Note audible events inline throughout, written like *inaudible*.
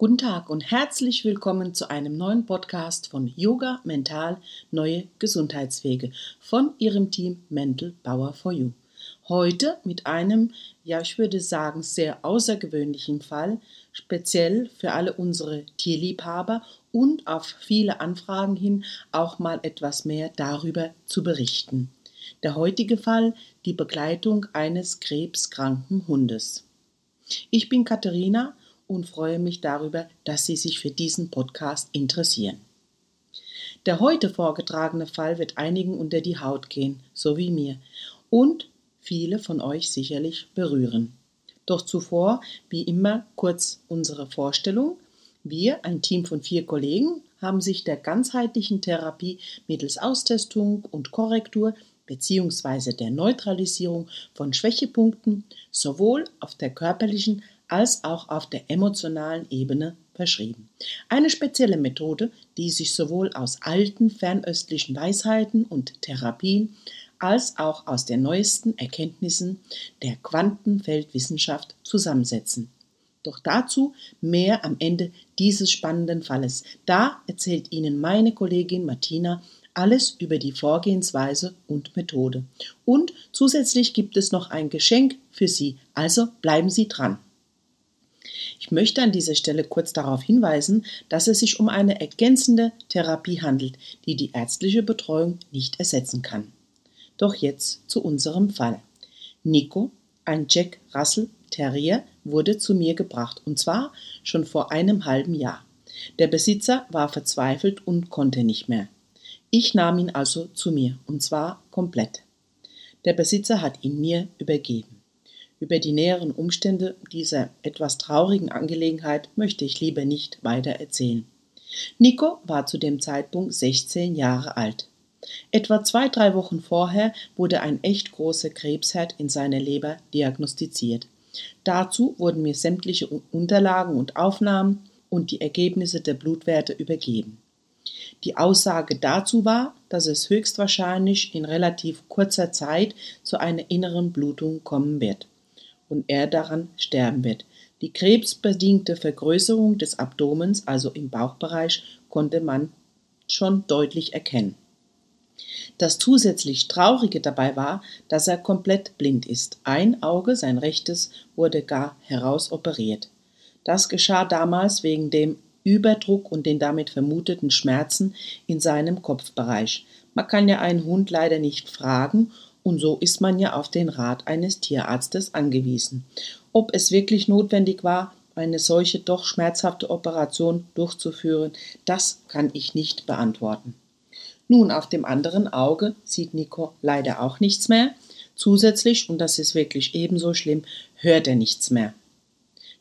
Guten Tag und herzlich willkommen zu einem neuen Podcast von Yoga Mental Neue Gesundheitswege von Ihrem Team Mental Power for You. Heute mit einem, ja, ich würde sagen, sehr außergewöhnlichen Fall, speziell für alle unsere Tierliebhaber und auf viele Anfragen hin auch mal etwas mehr darüber zu berichten. Der heutige Fall die Begleitung eines krebskranken Hundes. Ich bin Katharina und freue mich darüber, dass Sie sich für diesen Podcast interessieren. Der heute vorgetragene Fall wird einigen unter die Haut gehen, so wie mir, und viele von euch sicherlich berühren. Doch zuvor, wie immer, kurz unsere Vorstellung. Wir, ein Team von vier Kollegen, haben sich der ganzheitlichen Therapie mittels Austestung und Korrektur bzw. der Neutralisierung von Schwächepunkten sowohl auf der körperlichen als auch auf der emotionalen Ebene verschrieben. Eine spezielle Methode, die sich sowohl aus alten fernöstlichen Weisheiten und Therapien als auch aus den neuesten Erkenntnissen der Quantenfeldwissenschaft zusammensetzen. Doch dazu mehr am Ende dieses spannenden Falles. Da erzählt Ihnen meine Kollegin Martina alles über die Vorgehensweise und Methode. Und zusätzlich gibt es noch ein Geschenk für Sie, also bleiben Sie dran. Ich möchte an dieser Stelle kurz darauf hinweisen, dass es sich um eine ergänzende Therapie handelt, die die ärztliche Betreuung nicht ersetzen kann. Doch jetzt zu unserem Fall. Nico, ein Jack Russell Terrier, wurde zu mir gebracht, und zwar schon vor einem halben Jahr. Der Besitzer war verzweifelt und konnte nicht mehr. Ich nahm ihn also zu mir, und zwar komplett. Der Besitzer hat ihn mir übergeben. Über die näheren Umstände dieser etwas traurigen Angelegenheit möchte ich lieber nicht weiter erzählen. Nico war zu dem Zeitpunkt 16 Jahre alt. Etwa zwei, drei Wochen vorher wurde ein echt großer Krebsherd in seiner Leber diagnostiziert. Dazu wurden mir sämtliche Unterlagen und Aufnahmen und die Ergebnisse der Blutwerte übergeben. Die Aussage dazu war, dass es höchstwahrscheinlich in relativ kurzer Zeit zu einer inneren Blutung kommen wird und er daran sterben wird. Die krebsbedingte Vergrößerung des Abdomens, also im Bauchbereich, konnte man schon deutlich erkennen. Das zusätzlich Traurige dabei war, dass er komplett blind ist. Ein Auge, sein rechtes, wurde gar herausoperiert. Das geschah damals wegen dem Überdruck und den damit vermuteten Schmerzen in seinem Kopfbereich. Man kann ja einen Hund leider nicht fragen und so ist man ja auf den Rat eines Tierarztes angewiesen. Ob es wirklich notwendig war, eine solche doch schmerzhafte Operation durchzuführen, das kann ich nicht beantworten. Nun, auf dem anderen Auge sieht Nico leider auch nichts mehr. Zusätzlich, und das ist wirklich ebenso schlimm, hört er nichts mehr.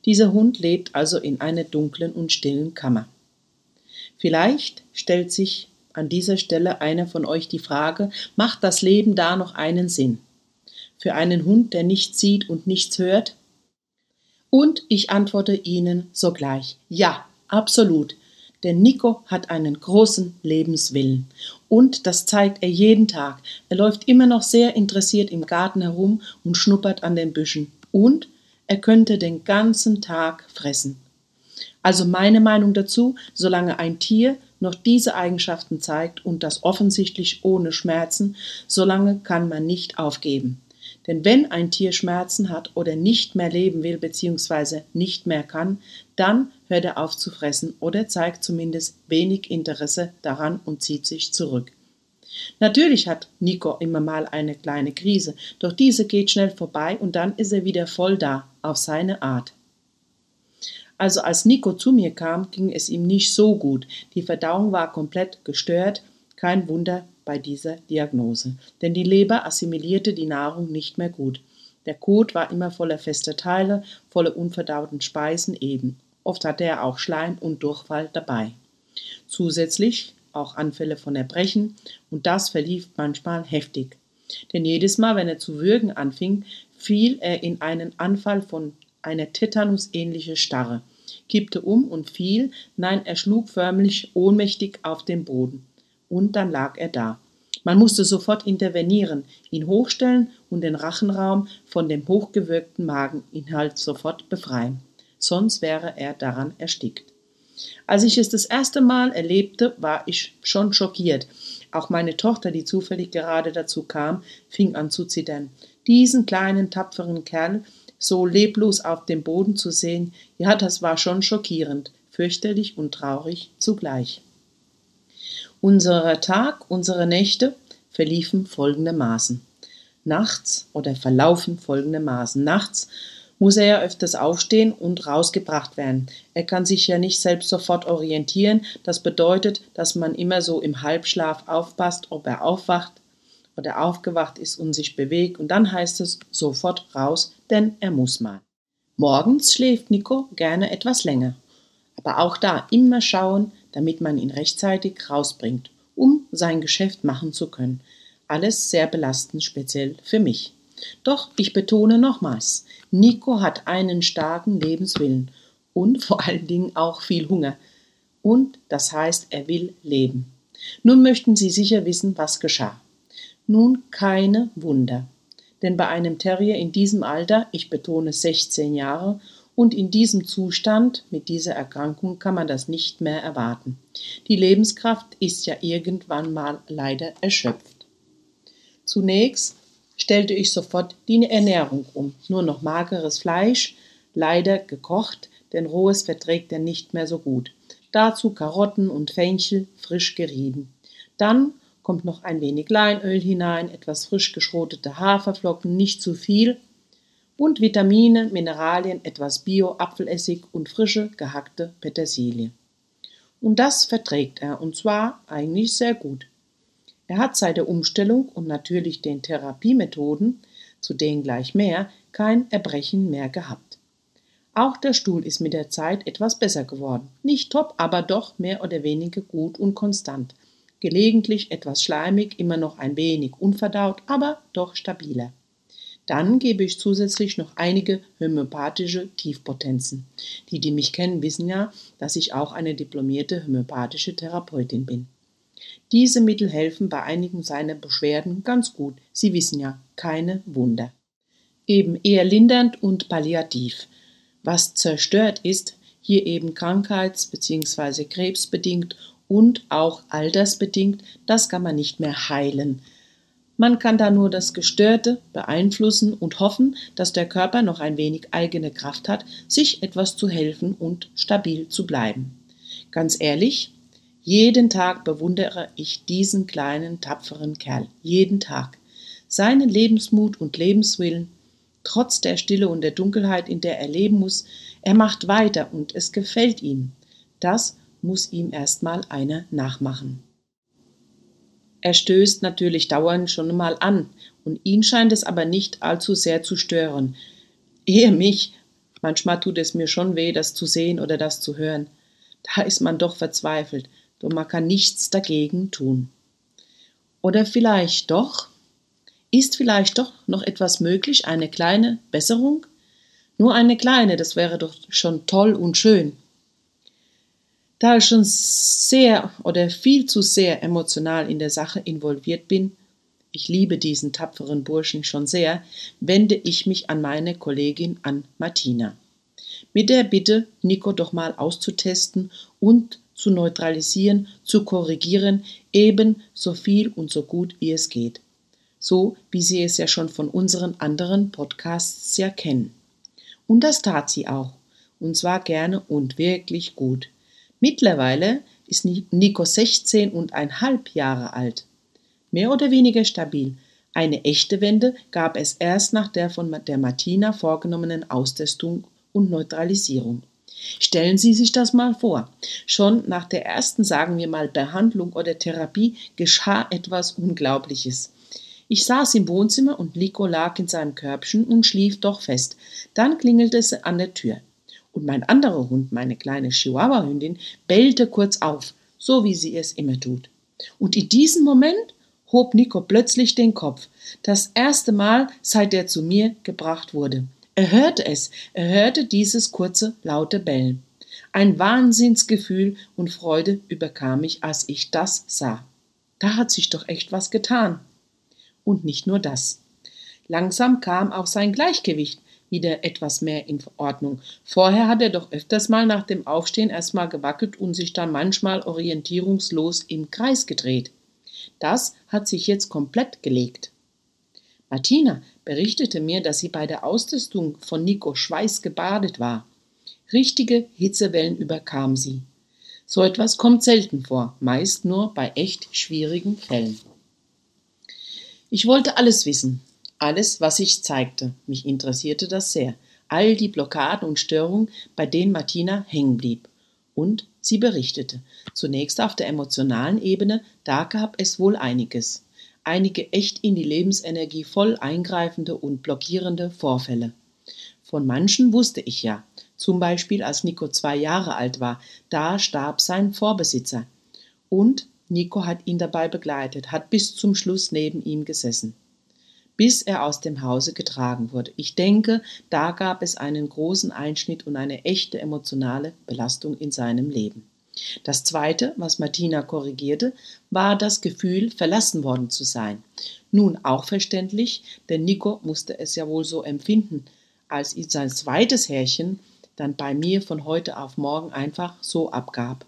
Dieser Hund lebt also in einer dunklen und stillen Kammer. Vielleicht stellt sich an dieser Stelle einer von euch die Frage, macht das Leben da noch einen Sinn? Für einen Hund, der nichts sieht und nichts hört? Und ich antworte Ihnen sogleich, ja, absolut. Denn Nico hat einen großen Lebenswillen. Und das zeigt er jeden Tag. Er läuft immer noch sehr interessiert im Garten herum und schnuppert an den Büschen. Und er könnte den ganzen Tag fressen. Also meine Meinung dazu, solange ein Tier noch diese Eigenschaften zeigt und das offensichtlich ohne Schmerzen, solange kann man nicht aufgeben. Denn wenn ein Tier Schmerzen hat oder nicht mehr leben will bzw. nicht mehr kann, dann hört er auf zu fressen oder zeigt zumindest wenig Interesse daran und zieht sich zurück. Natürlich hat Nico immer mal eine kleine Krise, doch diese geht schnell vorbei und dann ist er wieder voll da, auf seine Art. Also als Nico zu mir kam, ging es ihm nicht so gut. Die Verdauung war komplett gestört. Kein Wunder bei dieser Diagnose. Denn die Leber assimilierte die Nahrung nicht mehr gut. Der Kot war immer voller fester Teile, voller unverdauten Speisen eben. Oft hatte er auch Schleim und Durchfall dabei. Zusätzlich auch Anfälle von Erbrechen und das verlief manchmal heftig. Denn jedes Mal, wenn er zu würgen anfing, fiel er in einen Anfall von einer Tetanus-ähnliche Starre, kippte um und fiel, nein, er schlug förmlich ohnmächtig auf den Boden. Und dann lag er da. Man musste sofort intervenieren, ihn hochstellen und den Rachenraum von dem hochgewirkten Mageninhalt sofort befreien. sonst wäre er daran erstickt. Als ich es das erste Mal erlebte, war ich schon schockiert. Auch meine Tochter, die zufällig gerade dazu kam, fing an zu zittern. Diesen kleinen, tapferen Kerl so leblos auf dem Boden zu sehen, ja, das war schon schockierend, fürchterlich und traurig zugleich. Unser Tag, unsere Nächte verliefen folgendermaßen. Nachts oder verlaufen folgendermaßen. Nachts muss er ja öfters aufstehen und rausgebracht werden. Er kann sich ja nicht selbst sofort orientieren. Das bedeutet, dass man immer so im Halbschlaf aufpasst, ob er aufwacht oder aufgewacht ist und sich bewegt. Und dann heißt es sofort raus, denn er muss mal. Morgens schläft Nico gerne etwas länger. Aber auch da immer schauen, damit man ihn rechtzeitig rausbringt, um sein Geschäft machen zu können. Alles sehr belastend, speziell für mich. Doch ich betone nochmals, Nico hat einen starken Lebenswillen und *laughs* vor allen Dingen auch viel Hunger. Und das heißt, er will leben. Nun möchten Sie sicher wissen, was geschah. Nun keine Wunder. Denn bei einem Terrier in diesem Alter, ich betone 16 Jahre, und in diesem Zustand mit dieser Erkrankung kann man das nicht mehr erwarten. Die Lebenskraft ist ja irgendwann mal leider erschöpft. Zunächst stellte ich sofort die Ernährung um. Nur noch mageres Fleisch, leider gekocht, denn rohes verträgt er nicht mehr so gut. Dazu Karotten und Fenchel frisch gerieben. Dann kommt noch ein wenig Leinöl hinein, etwas frisch geschrotete Haferflocken, nicht zu viel, und Vitamine, Mineralien, etwas Bio-Apfelessig und frische gehackte Petersilie. Und das verträgt er, und zwar eigentlich sehr gut. Er hat seit der Umstellung und natürlich den Therapiemethoden, zu denen gleich mehr, kein Erbrechen mehr gehabt. Auch der Stuhl ist mit der Zeit etwas besser geworden. Nicht top, aber doch mehr oder weniger gut und konstant. Gelegentlich etwas schleimig, immer noch ein wenig unverdaut, aber doch stabiler. Dann gebe ich zusätzlich noch einige homöopathische Tiefpotenzen. Die, die mich kennen, wissen ja, dass ich auch eine diplomierte homöopathische Therapeutin bin. Diese Mittel helfen bei einigen seiner Beschwerden ganz gut. Sie wissen ja, keine Wunder. Eben eher lindernd und palliativ. Was zerstört ist, hier eben krankheits- bzw. krebsbedingt und auch altersbedingt, das kann man nicht mehr heilen. Man kann da nur das Gestörte beeinflussen und hoffen, dass der Körper noch ein wenig eigene Kraft hat, sich etwas zu helfen und stabil zu bleiben. Ganz ehrlich, jeden Tag bewundere ich diesen kleinen, tapferen Kerl. Jeden Tag. Seinen Lebensmut und Lebenswillen, trotz der Stille und der Dunkelheit, in der er leben muss, er macht weiter und es gefällt ihm. Das muss ihm erstmal einer nachmachen. Er stößt natürlich dauernd schon mal an, und ihn scheint es aber nicht allzu sehr zu stören. Ehe mich, manchmal tut es mir schon weh, das zu sehen oder das zu hören. Da ist man doch verzweifelt, doch man kann nichts dagegen tun. Oder vielleicht doch? Ist vielleicht doch noch etwas möglich, eine kleine Besserung? Nur eine kleine, das wäre doch schon toll und schön. Da ich schon sehr oder viel zu sehr emotional in der Sache involviert bin, ich liebe diesen tapferen Burschen schon sehr, wende ich mich an meine Kollegin an Martina. Mit der Bitte, Nico doch mal auszutesten und zu neutralisieren, zu korrigieren, eben so viel und so gut wie es geht. So wie Sie es ja schon von unseren anderen Podcasts ja kennen. Und das tat sie auch. Und zwar gerne und wirklich gut. Mittlerweile ist Nico 16 und ein halb Jahre alt. Mehr oder weniger stabil. Eine echte Wende gab es erst nach der von der Martina vorgenommenen Austestung und Neutralisierung. Stellen Sie sich das mal vor. Schon nach der ersten, sagen wir mal, Behandlung oder Therapie geschah etwas Unglaubliches. Ich saß im Wohnzimmer und Nico lag in seinem Körbchen und schlief doch fest. Dann klingelte es an der Tür und mein anderer Hund, meine kleine Chihuahua-Hündin, bellte kurz auf, so wie sie es immer tut. Und in diesem Moment hob Nico plötzlich den Kopf. Das erste Mal, seit er zu mir gebracht wurde. Er hörte es, er hörte dieses kurze, laute Bellen. Ein Wahnsinnsgefühl und Freude überkam mich, als ich das sah. Da hat sich doch echt was getan. Und nicht nur das. Langsam kam auch sein Gleichgewicht wieder etwas mehr in Ordnung. Vorher hat er doch öfters mal nach dem Aufstehen erstmal gewackelt und sich dann manchmal orientierungslos im Kreis gedreht. Das hat sich jetzt komplett gelegt. Martina berichtete mir, dass sie bei der Austestung von Nico schweißgebadet war. Richtige Hitzewellen überkam sie. So etwas kommt selten vor, meist nur bei echt schwierigen Fällen. Ich wollte alles wissen, alles, was sich zeigte. Mich interessierte das sehr. All die Blockaden und Störungen, bei denen Martina hängen blieb. Und sie berichtete. Zunächst auf der emotionalen Ebene, da gab es wohl einiges einige echt in die Lebensenergie voll eingreifende und blockierende Vorfälle. Von manchen wusste ich ja, zum Beispiel als Nico zwei Jahre alt war, da starb sein Vorbesitzer. Und Nico hat ihn dabei begleitet, hat bis zum Schluss neben ihm gesessen, bis er aus dem Hause getragen wurde. Ich denke, da gab es einen großen Einschnitt und eine echte emotionale Belastung in seinem Leben. Das Zweite, was Martina korrigierte, war das Gefühl, verlassen worden zu sein. Nun auch verständlich, denn Nico musste es ja wohl so empfinden, als ihn sein zweites Härchen dann bei mir von heute auf morgen einfach so abgab.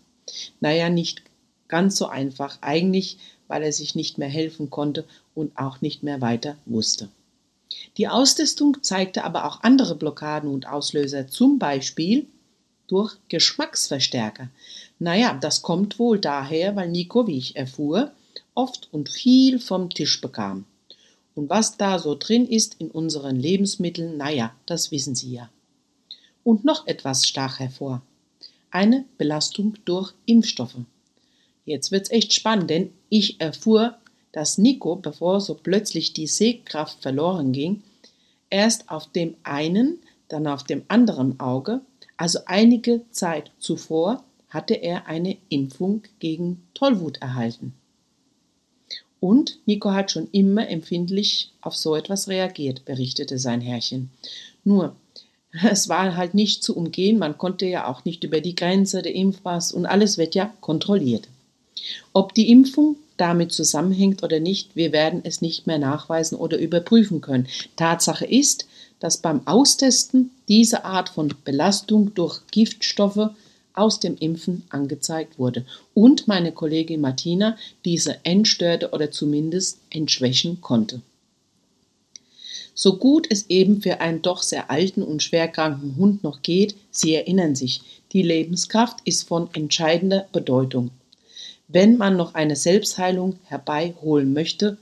Naja, nicht ganz so einfach, eigentlich, weil er sich nicht mehr helfen konnte und auch nicht mehr weiter wusste. Die Austestung zeigte aber auch andere Blockaden und Auslöser, zum Beispiel durch Geschmacksverstärker. Naja, das kommt wohl daher, weil Nico, wie ich erfuhr, oft und viel vom Tisch bekam. Und was da so drin ist in unseren Lebensmitteln, naja, das wissen Sie ja. Und noch etwas stach hervor. Eine Belastung durch Impfstoffe. Jetzt wird's echt spannend, denn ich erfuhr, dass Nico, bevor so plötzlich die Sehkraft verloren ging, erst auf dem einen, dann auf dem anderen Auge also einige Zeit zuvor hatte er eine Impfung gegen Tollwut erhalten. Und Nico hat schon immer empfindlich auf so etwas reagiert, berichtete sein Herrchen. Nur, *laughs* es war halt nicht zu umgehen, man konnte ja auch nicht über die Grenze der Impfpass und alles wird ja kontrolliert. Ob die Impfung damit zusammenhängt oder nicht, wir werden es nicht mehr nachweisen oder überprüfen können. Tatsache ist, dass beim Austesten diese Art von Belastung durch Giftstoffe aus dem Impfen angezeigt wurde und meine Kollegin Martina diese entstörte oder zumindest entschwächen konnte. So gut es eben für einen doch sehr alten und schwerkranken Hund noch geht, Sie erinnern sich, die Lebenskraft ist von entscheidender Bedeutung. Wenn man noch eine Selbstheilung herbeiholen möchte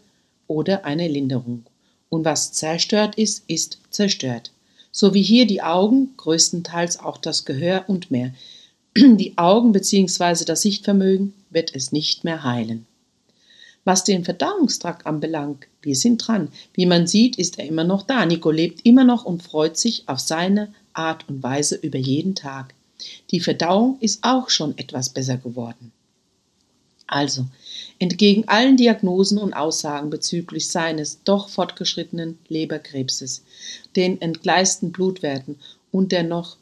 oder eine Linderung. Und was zerstört ist, ist zerstört. So wie hier die Augen, größtenteils auch das Gehör und mehr. *clears throat* Die Augen bzw. das Sichtvermögen wird es nicht mehr heilen. Was den Verdauungstrakt anbelangt, wir sind dran. Wie man sieht, ist er immer noch da. Nico lebt immer noch und freut sich auf seine Art und Weise über jeden Tag. Die Verdauung ist auch schon etwas besser geworden. Also, entgegen allen Diagnosen und Aussagen bezüglich seines doch fortgeschrittenen Leberkrebses, den entgleisten Blutwerten und der noch,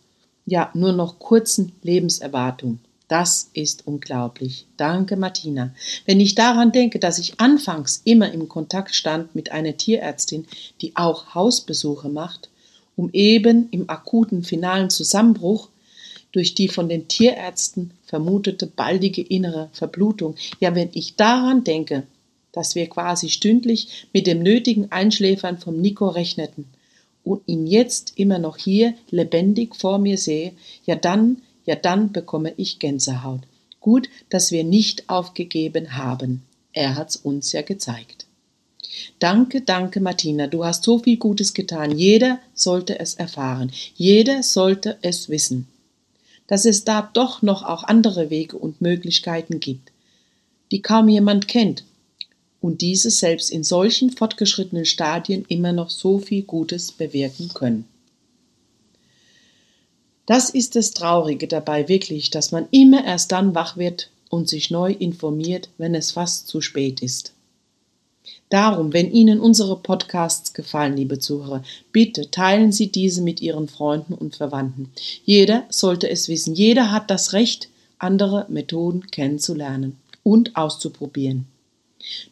ja, nur noch kurzen Lebenserwartung. Das ist unglaublich. Danke, Martina. Wenn ich daran denke, dass ich anfangs immer im Kontakt stand mit einer Tierärztin, die auch Hausbesuche macht, um eben im akuten finalen Zusammenbruch durch die von den Tierärzten vermutete baldige innere Verblutung. Ja, wenn ich daran denke, dass wir quasi stündlich mit dem nötigen Einschläfern vom Nico rechneten und ihn jetzt immer noch hier lebendig vor mir sehe, ja dann, ja dann bekomme ich Gänsehaut. Gut, dass wir nicht aufgegeben haben. Er hat's uns ja gezeigt. Danke, danke, Martina, du hast so viel Gutes getan. Jeder sollte es erfahren. Jeder sollte es wissen dass es da doch noch auch andere Wege und Möglichkeiten gibt, die kaum jemand kennt und diese selbst in solchen fortgeschrittenen Stadien immer noch so viel Gutes bewirken können. Das ist das Traurige dabei wirklich, dass man immer erst dann wach wird und sich neu informiert, wenn es fast zu spät ist. Darum, wenn Ihnen unsere Podcasts gefallen, liebe Zuhörer, bitte teilen Sie diese mit Ihren Freunden und Verwandten. Jeder sollte es wissen. Jeder hat das Recht, andere Methoden kennenzulernen und auszuprobieren.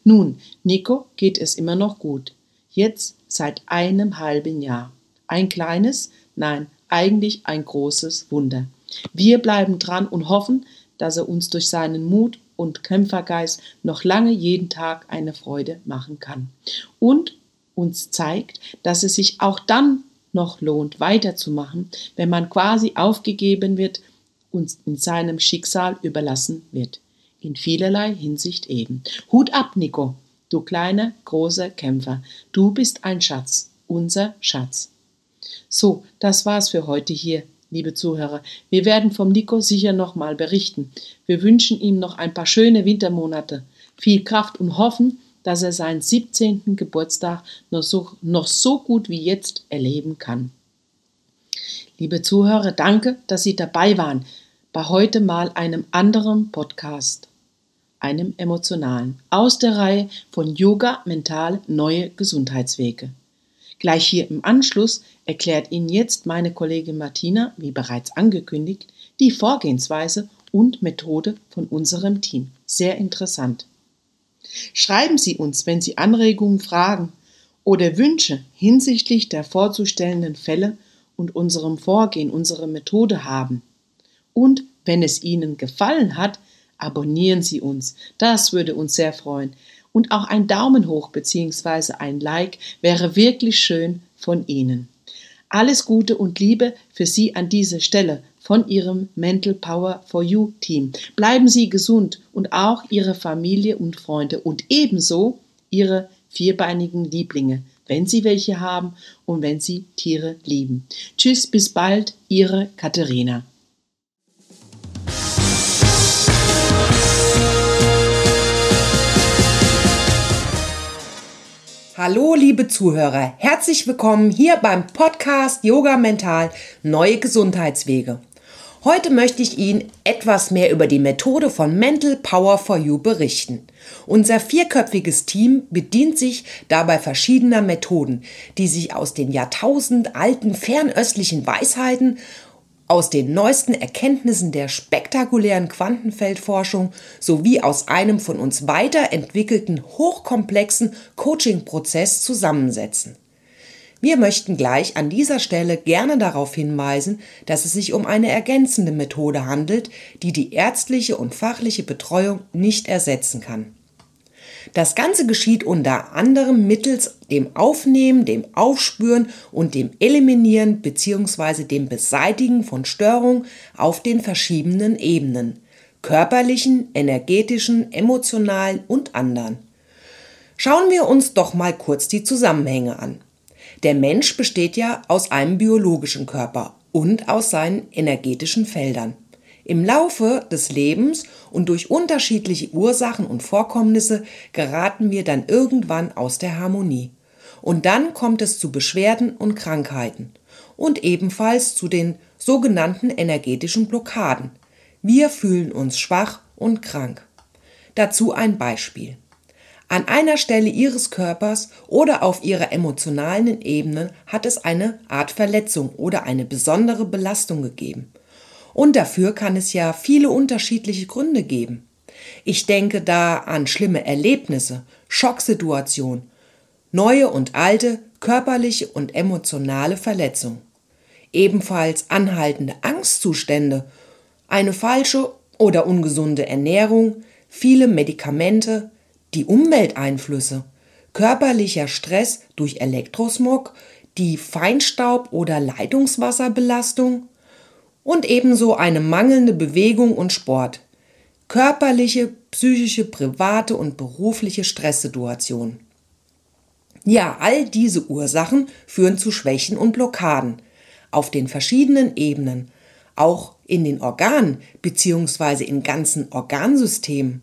Nun, Nico geht es immer noch gut. Jetzt seit einem halben Jahr. Ein kleines, nein, eigentlich ein großes Wunder. Wir bleiben dran und hoffen, dass er uns durch seinen Mut und Kämpfergeist noch lange jeden Tag eine Freude machen kann. Und uns zeigt, dass es sich auch dann noch lohnt, weiterzumachen, wenn man quasi aufgegeben wird und in seinem Schicksal überlassen wird. In vielerlei Hinsicht eben. Hut ab, Nico, du kleiner, großer Kämpfer. Du bist ein Schatz, unser Schatz. So, das war's für heute hier liebe Zuhörer. Wir werden vom Nico sicher nochmal berichten. Wir wünschen ihm noch ein paar schöne Wintermonate, viel Kraft und hoffen, dass er seinen 17. Geburtstag noch so, noch so gut wie jetzt erleben kann. Liebe Zuhörer, danke, dass Sie dabei waren bei heute mal einem anderen Podcast, einem emotionalen, aus der Reihe von Yoga Mental Neue Gesundheitswege. Gleich hier im Anschluss erklärt Ihnen jetzt meine Kollegin Martina, wie bereits angekündigt, die Vorgehensweise und Methode von unserem Team. Sehr interessant. Schreiben Sie uns, wenn Sie Anregungen, Fragen oder Wünsche hinsichtlich der vorzustellenden Fälle und unserem Vorgehen, unserer Methode haben. Und wenn es Ihnen gefallen hat, abonnieren Sie uns. Das würde uns sehr freuen. Und auch ein Daumen hoch bzw. ein Like wäre wirklich schön von Ihnen. Alles Gute und Liebe für Sie an dieser Stelle von Ihrem Mental Power for You Team. Bleiben Sie gesund und auch Ihre Familie und Freunde und ebenso Ihre vierbeinigen Lieblinge, wenn Sie welche haben und wenn Sie Tiere lieben. Tschüss, bis bald, Ihre Katharina. Hallo, liebe Zuhörer, herzlich willkommen hier beim Podcast Yoga Mental Neue Gesundheitswege. Heute möchte ich Ihnen etwas mehr über die Methode von Mental Power for You berichten. Unser vierköpfiges Team bedient sich dabei verschiedener Methoden, die sich aus den Jahrtausend alten fernöstlichen Weisheiten aus den neuesten Erkenntnissen der spektakulären Quantenfeldforschung sowie aus einem von uns weiterentwickelten hochkomplexen Coaching-Prozess zusammensetzen. Wir möchten gleich an dieser Stelle gerne darauf hinweisen, dass es sich um eine ergänzende Methode handelt, die die ärztliche und fachliche Betreuung nicht ersetzen kann. Das Ganze geschieht unter anderem mittels dem Aufnehmen, dem Aufspüren und dem Eliminieren bzw. dem Beseitigen von Störungen auf den verschiedenen Ebenen körperlichen, energetischen, emotionalen und anderen. Schauen wir uns doch mal kurz die Zusammenhänge an. Der Mensch besteht ja aus einem biologischen Körper und aus seinen energetischen Feldern. Im Laufe des Lebens und durch unterschiedliche Ursachen und Vorkommnisse geraten wir dann irgendwann aus der Harmonie. Und dann kommt es zu Beschwerden und Krankheiten und ebenfalls zu den sogenannten energetischen Blockaden. Wir fühlen uns schwach und krank. Dazu ein Beispiel. An einer Stelle Ihres Körpers oder auf Ihrer emotionalen Ebene hat es eine Art Verletzung oder eine besondere Belastung gegeben. Und dafür kann es ja viele unterschiedliche Gründe geben. Ich denke da an schlimme Erlebnisse, Schocksituationen, neue und alte körperliche und emotionale Verletzungen. Ebenfalls anhaltende Angstzustände, eine falsche oder ungesunde Ernährung, viele Medikamente, die Umwelteinflüsse, körperlicher Stress durch Elektrosmog, die Feinstaub- oder Leitungswasserbelastung, und ebenso eine mangelnde Bewegung und Sport, körperliche, psychische, private und berufliche Stresssituationen. Ja, all diese Ursachen führen zu Schwächen und Blockaden auf den verschiedenen Ebenen, auch in den Organen bzw. in ganzen Organsystemen.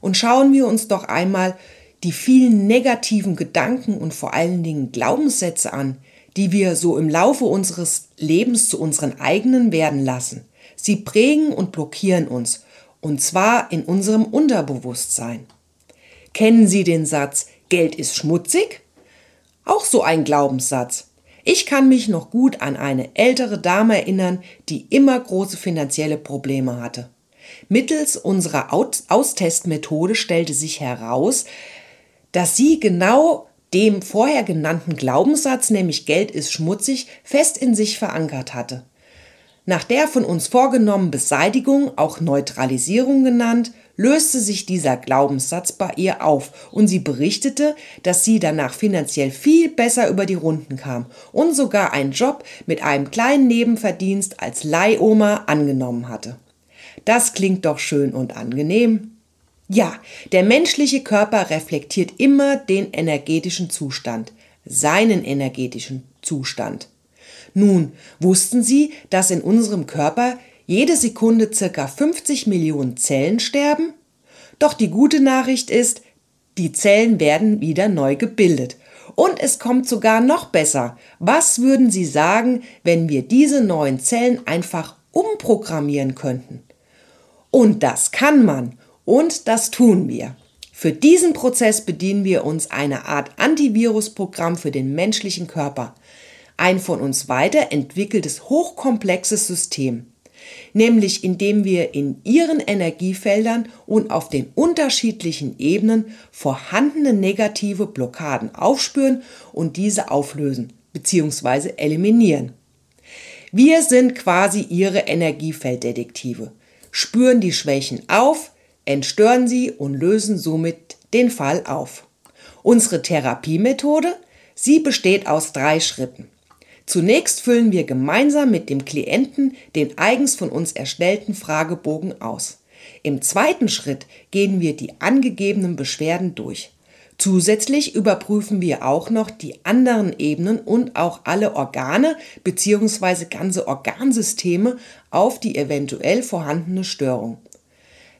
Und schauen wir uns doch einmal die vielen negativen Gedanken und vor allen Dingen Glaubenssätze an, die wir so im Laufe unseres Lebens zu unseren eigenen werden lassen. Sie prägen und blockieren uns, und zwar in unserem Unterbewusstsein. Kennen Sie den Satz, Geld ist schmutzig? Auch so ein Glaubenssatz. Ich kann mich noch gut an eine ältere Dame erinnern, die immer große finanzielle Probleme hatte. Mittels unserer Austestmethode stellte sich heraus, dass sie genau dem vorher genannten Glaubenssatz, nämlich Geld ist schmutzig, fest in sich verankert hatte. Nach der von uns vorgenommenen Beseitigung, auch Neutralisierung genannt, löste sich dieser Glaubenssatz bei ihr auf und sie berichtete, dass sie danach finanziell viel besser über die Runden kam und sogar einen Job mit einem kleinen Nebenverdienst als Leihoma angenommen hatte. Das klingt doch schön und angenehm. Ja, der menschliche Körper reflektiert immer den energetischen Zustand, seinen energetischen Zustand. Nun, wussten Sie, dass in unserem Körper jede Sekunde circa 50 Millionen Zellen sterben? Doch die gute Nachricht ist, die Zellen werden wieder neu gebildet. Und es kommt sogar noch besser. Was würden Sie sagen, wenn wir diese neuen Zellen einfach umprogrammieren könnten? Und das kann man. Und das tun wir. Für diesen Prozess bedienen wir uns einer Art Antivirusprogramm für den menschlichen Körper. Ein von uns weiterentwickeltes hochkomplexes System. Nämlich indem wir in ihren Energiefeldern und auf den unterschiedlichen Ebenen vorhandene negative Blockaden aufspüren und diese auflösen bzw. eliminieren. Wir sind quasi ihre Energiefelddetektive, spüren die Schwächen auf, entstören sie und lösen somit den Fall auf. Unsere Therapiemethode, sie besteht aus drei Schritten. Zunächst füllen wir gemeinsam mit dem Klienten den eigens von uns erstellten Fragebogen aus. Im zweiten Schritt gehen wir die angegebenen Beschwerden durch. Zusätzlich überprüfen wir auch noch die anderen Ebenen und auch alle Organe bzw. ganze Organsysteme auf die eventuell vorhandene Störung.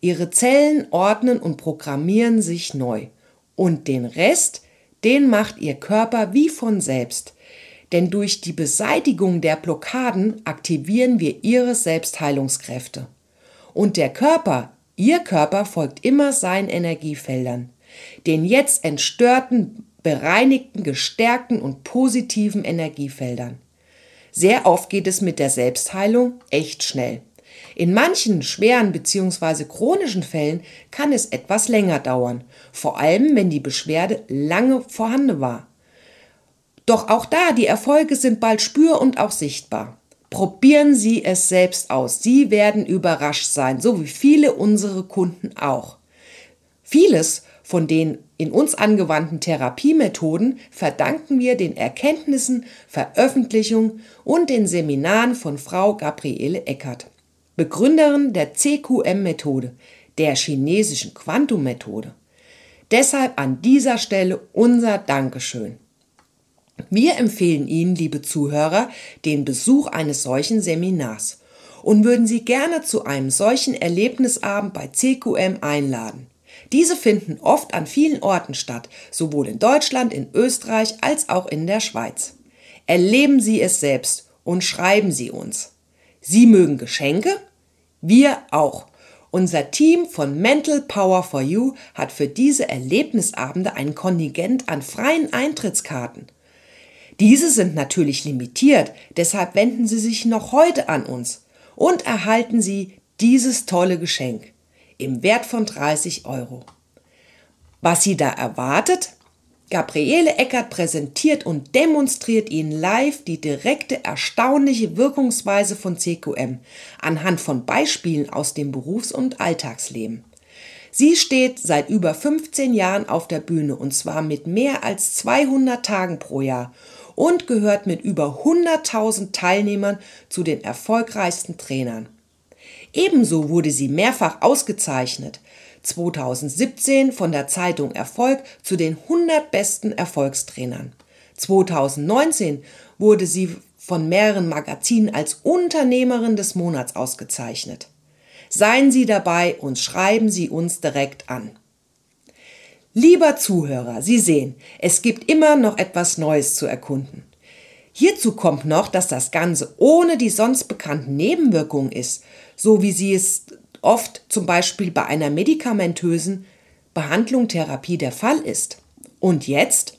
Ihre Zellen ordnen und programmieren sich neu. Und den Rest, den macht Ihr Körper wie von selbst. Denn durch die Beseitigung der Blockaden aktivieren wir Ihre Selbstheilungskräfte. Und der Körper, Ihr Körper folgt immer seinen Energiefeldern. Den jetzt entstörten, bereinigten, gestärkten und positiven Energiefeldern. Sehr oft geht es mit der Selbstheilung echt schnell. In manchen schweren bzw. chronischen Fällen kann es etwas länger dauern, vor allem wenn die Beschwerde lange vorhanden war. Doch auch da, die Erfolge sind bald spür und auch sichtbar. Probieren Sie es selbst aus. Sie werden überrascht sein, so wie viele unsere Kunden auch. Vieles von den in uns angewandten Therapiemethoden verdanken wir den Erkenntnissen, Veröffentlichungen und den Seminaren von Frau Gabriele Eckert. Begründerin der CQM-Methode, der chinesischen Quantum-Methode. Deshalb an dieser Stelle unser Dankeschön. Wir empfehlen Ihnen, liebe Zuhörer, den Besuch eines solchen Seminars und würden Sie gerne zu einem solchen Erlebnisabend bei CQM einladen. Diese finden oft an vielen Orten statt, sowohl in Deutschland, in Österreich als auch in der Schweiz. Erleben Sie es selbst und schreiben Sie uns. Sie mögen Geschenke? Wir auch. Unser Team von Mental Power for You hat für diese Erlebnisabende ein Kontingent an freien Eintrittskarten. Diese sind natürlich limitiert, deshalb wenden Sie sich noch heute an uns und erhalten Sie dieses tolle Geschenk im Wert von 30 Euro. Was Sie da erwartet, Gabriele Eckert präsentiert und demonstriert Ihnen live die direkte, erstaunliche Wirkungsweise von CQM anhand von Beispielen aus dem Berufs- und Alltagsleben. Sie steht seit über 15 Jahren auf der Bühne und zwar mit mehr als 200 Tagen pro Jahr und gehört mit über 100.000 Teilnehmern zu den erfolgreichsten Trainern. Ebenso wurde sie mehrfach ausgezeichnet, 2017 von der Zeitung Erfolg zu den 100 besten Erfolgstrainern. 2019 wurde sie von mehreren Magazinen als Unternehmerin des Monats ausgezeichnet. Seien Sie dabei und schreiben Sie uns direkt an. Lieber Zuhörer, Sie sehen, es gibt immer noch etwas Neues zu erkunden. Hierzu kommt noch, dass das Ganze ohne die sonst bekannten Nebenwirkungen ist, so wie sie es oft zum Beispiel bei einer medikamentösen Behandlung, Therapie der Fall ist. Und jetzt?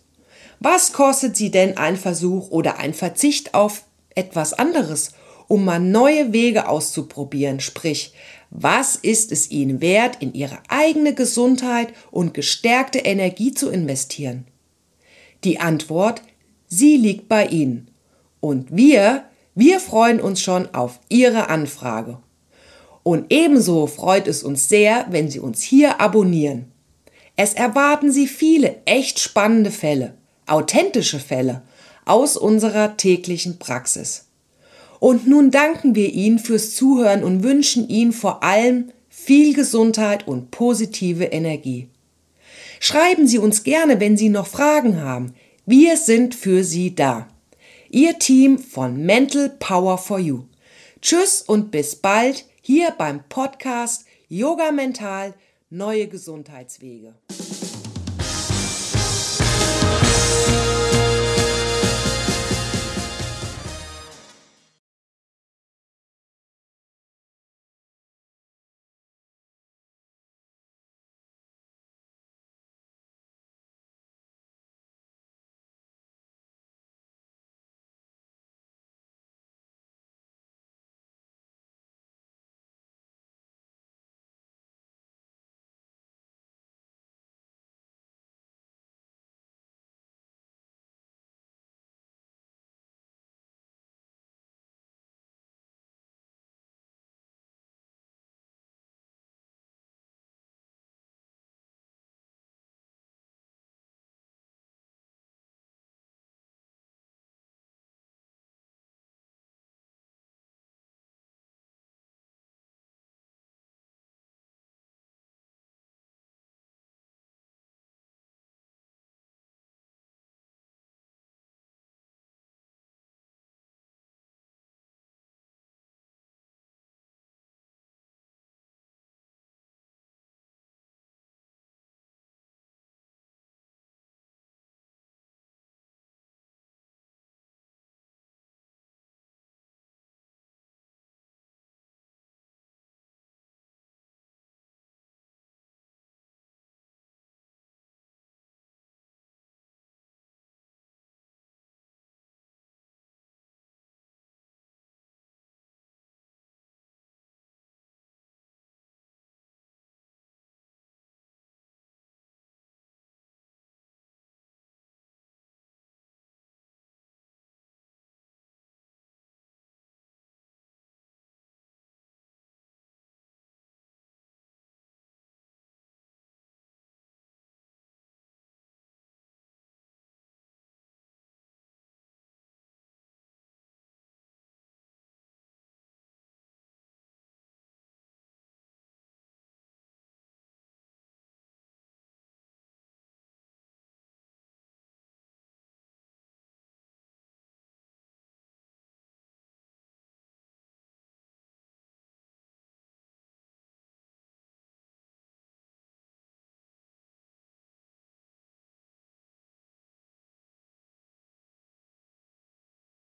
Was kostet Sie denn ein Versuch oder ein Verzicht auf etwas anderes, um mal neue Wege auszuprobieren, sprich, was ist es Ihnen wert, in Ihre eigene Gesundheit und gestärkte Energie zu investieren? Die Antwort, sie liegt bei Ihnen. Und wir, wir freuen uns schon auf Ihre Anfrage. Und ebenso freut es uns sehr, wenn Sie uns hier abonnieren. Es erwarten Sie viele echt spannende Fälle, authentische Fälle aus unserer täglichen Praxis. Und nun danken wir Ihnen fürs Zuhören und wünschen Ihnen vor allem viel Gesundheit und positive Energie. Schreiben Sie uns gerne, wenn Sie noch Fragen haben. Wir sind für Sie da. Ihr Team von Mental Power for You. Tschüss und bis bald hier beim Podcast Yoga Mental Neue Gesundheitswege.